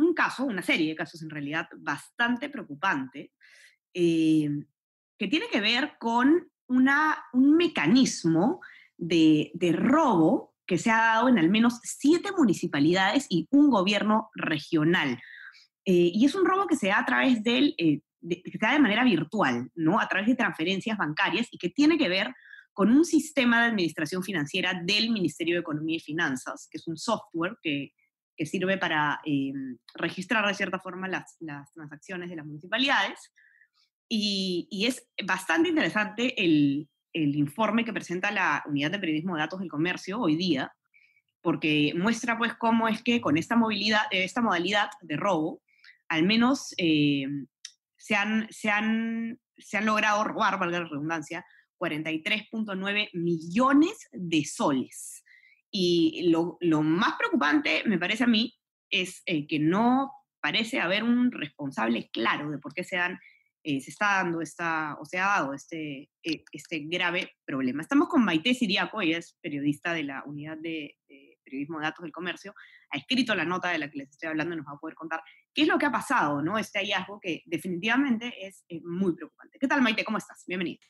un caso, una serie de casos en realidad bastante preocupante, eh, que tiene que ver con una, un mecanismo de, de robo que se ha dado en al menos siete municipalidades y un gobierno regional. Eh, y es un robo que se da a través del, eh, de, que se da de manera virtual, ¿no? A través de transferencias bancarias y que tiene que ver con un sistema de administración financiera del Ministerio de Economía y Finanzas, que es un software que, que sirve para eh, registrar de cierta forma las, las, transacciones de las municipalidades. Y, y es bastante interesante el, informe que presenta la Unidad de Periodismo de Datos del Comercio hoy día, porque muestra pues cómo es que con esta modalidad de robo, al menos eh, se, han, se, han, se han logrado robar, valga la redundancia, 43.9 millones de soles. Y lo, más preocupante, me parece a mí, es eh, que no parece haber un responsable claro de por qué se, dan, eh, se está dando esta, o se ha dado este, eh, este grave problema. Estamos con Maite Siriaco, ella es periodista de la Unidad de, de, Periodismo de Datos del Comercio, ha escrito la nota de la que les estoy hablando y nos va a poder contar qué es lo que ha pasado, ¿no? Este hallazgo que definitivamente es muy preocupante. ¿Qué tal, Maite? ¿Cómo estás? Bienvenida.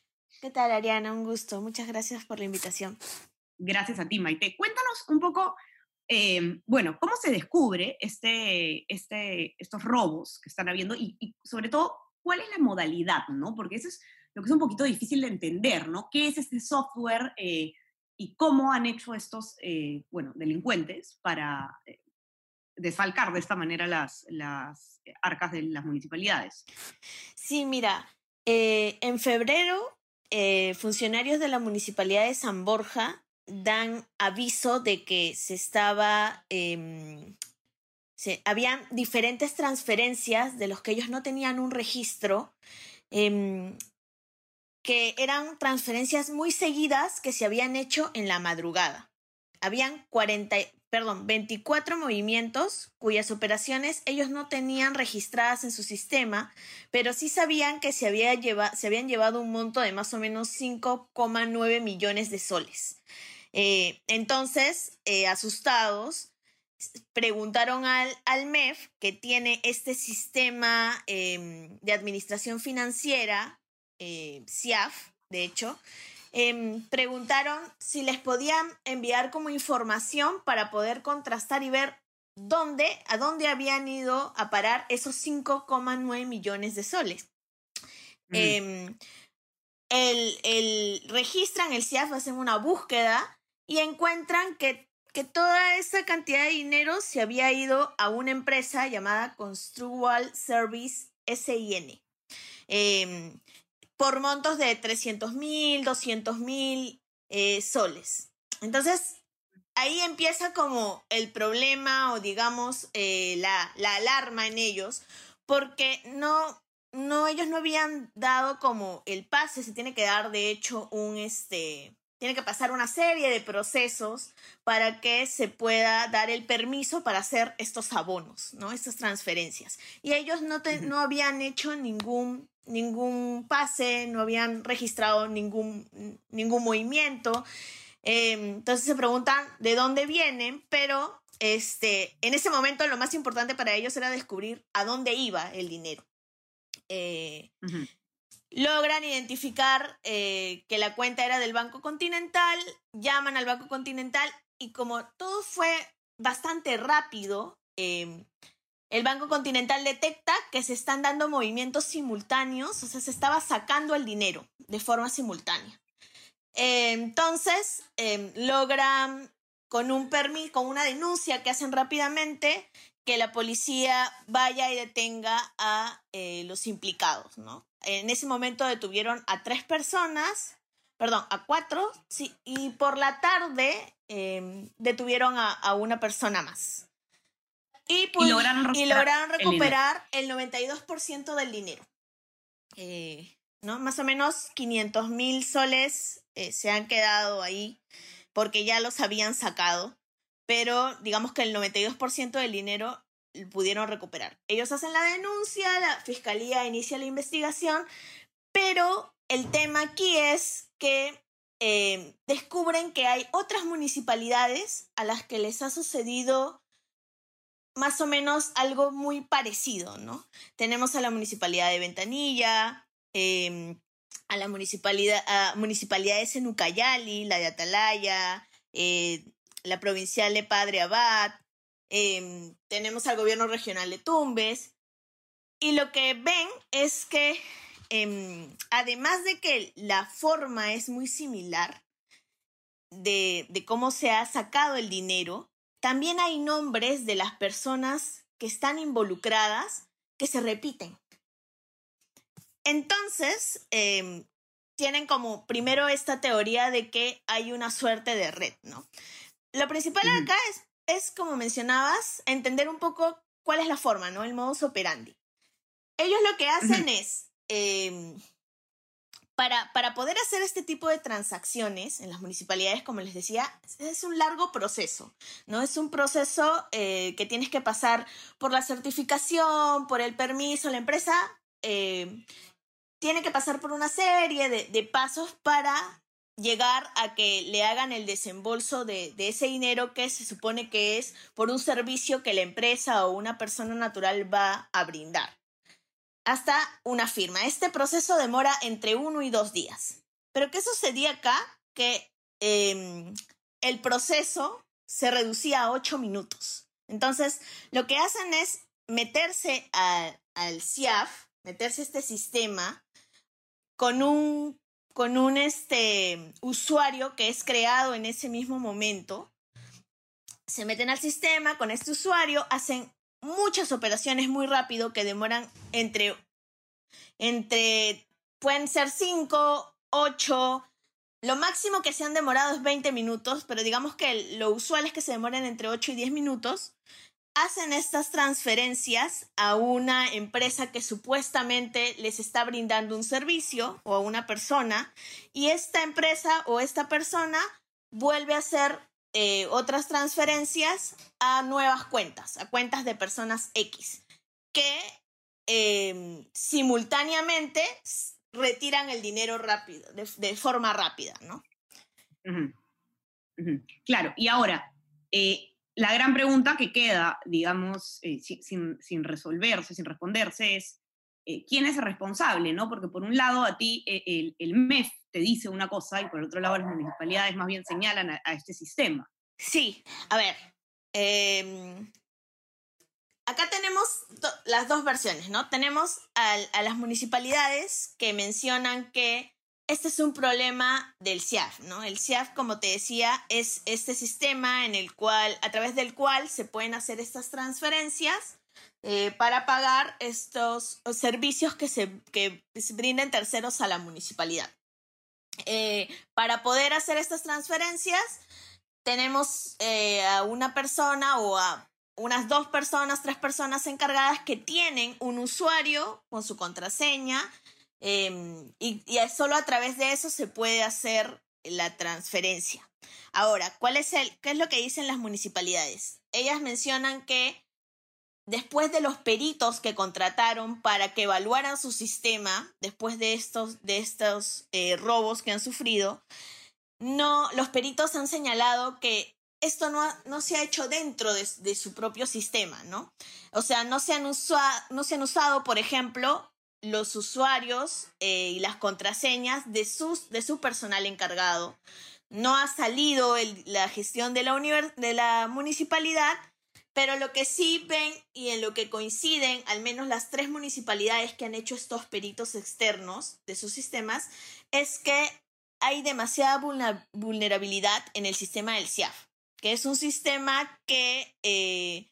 ¿Qué tal, Ariana? Un gusto. Muchas gracias por la invitación. Gracias a ti, Maite. Cuéntanos un poco, eh, bueno, cómo se descubre este, este, estos robos que están habiendo y, sobre todo, cuál es la modalidad, ¿no? Porque eso es lo que es un poquito difícil de entender, ¿no? ¿Qué es este software eh, y cómo han hecho estos, eh, bueno, delincuentes para desfalcar de esta manera las, las arcas de las municipalidades? Sí, mira, en febrero, funcionarios de la municipalidad de San Borja dan aviso de que se estaba, eh, se, habían diferentes transferencias de los que ellos no tenían un registro, eh, que eran transferencias muy seguidas que se habían hecho en la madrugada. Habían 40, perdón, 24 movimientos cuyas operaciones ellos no tenían registradas en su sistema, pero sí sabían que se, había lleva, se habían llevado un monto de más o menos 5,9 millones de soles. Eh, entonces, eh, asustados, preguntaron al, al, MEF, que tiene este sistema eh, de administración financiera, CIAF, de hecho, preguntaron si les podían enviar como información para poder contrastar y ver dónde, a dónde habían ido a parar esos 5,9 millones de soles. Mm. El, el, registran el CIAF, hacen una búsqueda y encuentran que, que, toda esa cantidad de dinero se había ido a una empresa llamada Construal Service SIN eh, por montos de 300 mil, 200 mil eh, soles. Entonces, ahí empieza como el problema o digamos eh, la, la alarma en ellos, porque no, no, ellos no habían dado como el pase, se tiene que dar de hecho un, este, tiene que pasar una serie de procesos para que se pueda dar el permiso para hacer estos abonos, ¿no? Estas transferencias. Y ellos no, te, no habían hecho ningún, ningún pase, no habían registrado ningún, ningún movimiento. Eh, entonces se preguntan de dónde vienen, pero este, en ese momento lo más importante para ellos era descubrir a dónde iba el dinero. Eh, uh -huh logran identificar eh, que la cuenta era del Banco Continental, llaman al Banco Continental y como todo fue bastante rápido, eh, el Banco Continental detecta que se están dando movimientos simultáneos, o sea, se estaba sacando el dinero de forma simultánea. Entonces, logran con un permiso, con una denuncia que hacen rápidamente, que la policía vaya y detenga a los implicados, ¿no? en ese momento detuvieron a tres personas, perdón, a cuatro, sí, y por la tarde eh, detuvieron a, a, una persona más. Y, pues, y lograron y recuperar, lograron el dinero. recuperar el, 92% del dinero. Eh, ¿no? Más o menos 500 mil soles eh, se han quedado ahí porque ya los habían sacado, pero digamos que el 92% del dinero pudieron recuperar. Ellos hacen la denuncia, la fiscalía inicia la investigación, pero el tema aquí es que eh, descubren que hay otras municipalidades a las que les ha sucedido más o menos algo muy parecido, ¿no? Tenemos a la municipalidad de Ventanilla, eh, a la municipalidad, a municipalidades en Ucayali, la de Atalaya, eh, la provincial de Padre Abad, eh, tenemos al gobierno regional de Tumbes, y lo que ven es que eh, además de que la forma es muy similar de, cómo se ha sacado el dinero, también hay nombres de las personas que están involucradas que se repiten. Entonces, eh, tienen como primero esta teoría de que hay una suerte de red, ¿no? Lo principal acá es, es, como mencionabas, entender un poco cuál es la forma, ¿no? El modus operandi. Ellos lo que hacen es, eh, para, para poder hacer este tipo de transacciones en las municipalidades, como les decía, es un largo proceso, ¿no? Es un proceso eh, que tienes que pasar por la certificación, por el permiso, la empresa eh, tiene que pasar por una serie de, de pasos para llegar a que le hagan el desembolso de, ese dinero que se supone que es por un servicio que la empresa o una persona natural va a brindar. Hasta una firma. Este proceso demora entre uno y dos días. Pero ¿qué sucedía acá? Que eh, el proceso se reducía a ocho minutos. Entonces, lo que hacen es meterse a, al CIAF, meterse a este sistema con un con un este, usuario que es creado en ese mismo momento. Se meten al sistema con este usuario, hacen muchas operaciones muy rápido que demoran entre, entre pueden ser 5, 8, lo máximo que se han demorado es 20 minutos, pero digamos que lo usual es que se demoren entre 8 y 10 minutos. Hacen estas transferencias a una empresa que supuestamente les está brindando un servicio o a una persona y esta empresa o esta persona vuelve a hacer eh, otras transferencias a nuevas cuentas, a cuentas de personas X, que eh, simultáneamente retiran el dinero rápido, de, forma rápida, ¿no? Claro, y ahora, eh, la gran pregunta que queda, digamos, eh, sin, sin, resolverse, sin responderse, es eh, quién es el responsable, ¿no? Porque por un lado a ti eh, el, el, MEF te dice una cosa y por otro lado las municipalidades más bien señalan a, este sistema. Sí, a ver, eh, acá tenemos las dos versiones, ¿no? Tenemos a, las municipalidades que mencionan que este es un problema del CIAF, ¿no? El CIAF, como te decía, es este sistema en el cual, a través del cual se pueden hacer estas transferencias eh, para pagar estos servicios que se, que brinden terceros a la municipalidad. Eh, para poder hacer estas transferencias, tenemos eh, a una persona o a unas dos personas, tres personas encargadas que tienen un usuario con su contraseña eh, y, solo a través de eso se puede hacer la transferencia. Ahora, ¿cuál es el, ¿qué es lo que dicen las municipalidades? Ellas mencionan que después de los peritos que contrataron para que evaluaran su sistema, después de estos, de estos eh, robos que han sufrido, no, los peritos han señalado que esto no, no se ha hecho dentro de, de, su propio sistema, ¿no? O sea, no se han, no se han usado, por ejemplo, los usuarios eh, y las contraseñas de, sus, de su personal encargado. No ha salido la gestión de la, de la municipalidad, pero lo que sí ven y en lo que coinciden, al menos las tres municipalidades que han hecho estos peritos externos de sus sistemas, es que hay demasiada vulnerabilidad en el sistema del CIAF, que es un sistema que, eh,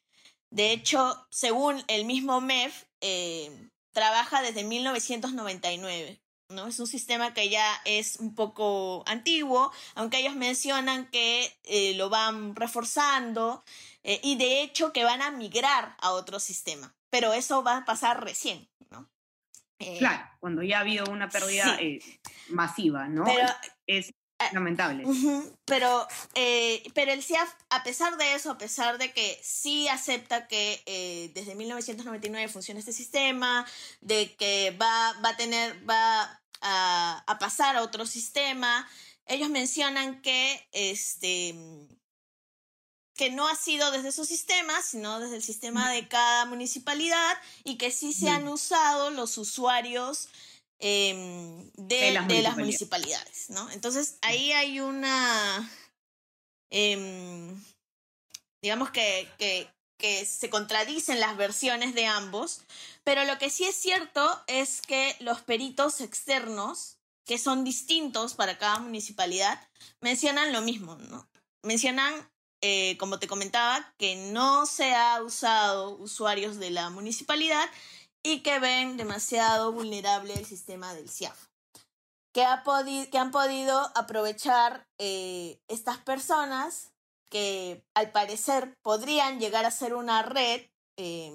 de hecho, según el mismo MEF, eh, trabaja desde 1999. ¿no? Es un sistema que ya es un poco antiguo, aunque ellos mencionan que eh, lo van reforzando. Eh, y de hecho que van a migrar a otro sistema. Pero eso va a pasar recién, ¿no? Eh, claro, cuando ya ha habido una pérdida masiva, ¿no? Pero, es lamentable. pero, pero el CIAF, a pesar de eso, a pesar de que sí acepta que desde 1999 funciona este sistema, de que va, va a tener, va a, a pasar a otro sistema, ellos mencionan que este que no ha sido desde esos sistemas, sino desde el sistema de cada municipalidad y que sí se han usado los usuarios em, de, las municipalidades, ¿no? Entonces ahí hay una, em, digamos que, que, que se contradicen las versiones de ambos, pero lo que sí es cierto es que los peritos externos, que son distintos para cada municipalidad, mencionan lo mismo, ¿no? Mencionan eh, como te comentaba, que no se ha usado usuarios de la municipalidad y que ven demasiado vulnerable el sistema del CIAF. Que, que han podido aprovechar eh, estas personas que al parecer podrían llegar a ser una red eh,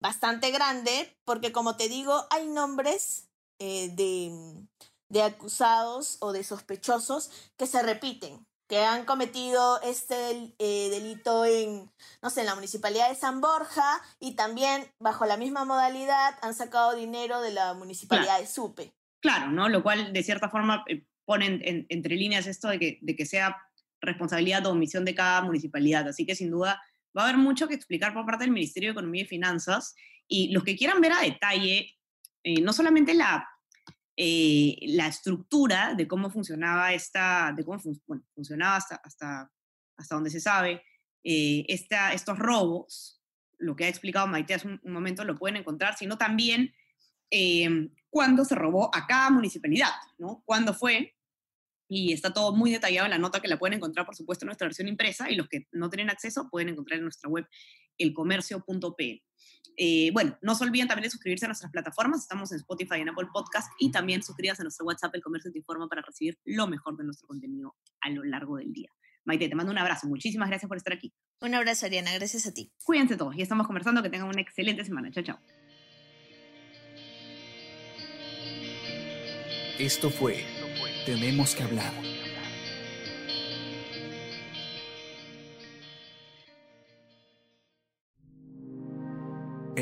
bastante grande, porque como te digo, hay nombres de, de acusados o de sospechosos que se repiten que han cometido este eh, delito en, no sé, en la municipalidad de San Borja y también bajo la misma modalidad han sacado dinero de la municipalidad de Supe. Claro, ¿no? Lo cual de cierta forma eh, pone entre líneas esto de que, de que sea responsabilidad o omisión de cada municipalidad. Así que sin duda va a haber mucho que explicar por parte del Ministerio de Economía y Finanzas y los que quieran ver a detalle eh, no solamente la eh, la estructura de cómo funcionaba esta, de cómo funcionaba hasta, hasta, hasta donde se sabe, eh, esta, estos robos, lo que ha explicado Maite hace un, momento, lo pueden encontrar, sino también eh, cuándo se robó a cada municipalidad, ¿no? Cuándo fue, y está todo muy detallado en la nota que la pueden encontrar, por supuesto, en nuestra versión impresa, y los que no tienen acceso pueden encontrar en nuestra web elcomercio.p. Eh, bueno, no se olviden también de suscribirse a nuestras plataformas. Estamos en Spotify y en Apple Podcast. Y también suscríbanse a nuestro WhatsApp, El Comercio Te Informa, para recibir lo mejor de nuestro contenido a lo largo del día. Maite, te mando un abrazo. Muchísimas gracias por estar aquí. Un abrazo, Ariana. Gracias a ti. Cuídense todos y estamos conversando. Que tengan una excelente semana. Chao, chao. Esto fue Tenemos que hablar